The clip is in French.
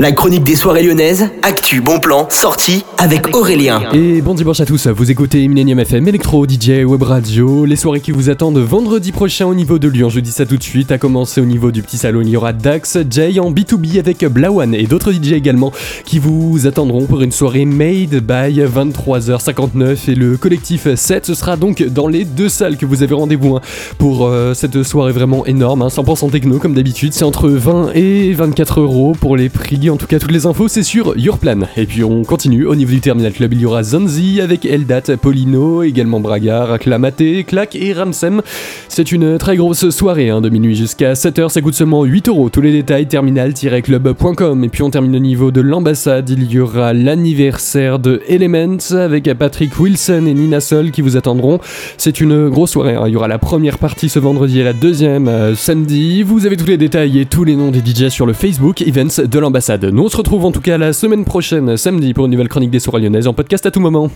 La chronique des soirées lyonnaises, actu, bon plan, sortie avec Aurélien. Et bon dimanche à tous, vous écoutez Millennium FM, Electro, DJ, Web Radio, les soirées qui vous attendent vendredi prochain au niveau de Lyon, je dis ça tout de suite, à commencer au niveau du petit salon, il y aura Dax, Jay en B2B avec Blawan et d'autres DJ également qui vous attendront pour une soirée made by 23h59 et le collectif 7, ce sera donc dans les deux salles que vous avez rendez-vous hein, pour euh, cette soirée vraiment énorme, 100% hein, techno comme d'habitude, c'est entre 20 et 24 euros pour les prix en tout cas, toutes les infos, c'est sur Yourplan. Et puis on continue. Au niveau du Terminal Club, il y aura Zanzi avec Eldat, Polino, également Braga, Clamaté, Clac et Ramsem. C'est une très grosse soirée, hein, de minuit jusqu'à 7h. Ça coûte seulement 8 euros. Tous les détails, terminal-club.com. Et puis on termine au niveau de l'ambassade. Il y aura l'anniversaire de Elements avec Patrick Wilson et Nina Sol qui vous attendront. C'est une grosse soirée. Hein. Il y aura la première partie ce vendredi et la deuxième euh, samedi. Vous avez tous les détails et tous les noms des DJ sur le Facebook Events de l'ambassade. Nous on se retrouve en tout cas la semaine prochaine, samedi, pour une nouvelle chronique des soirées lyonnaises en podcast à tout moment.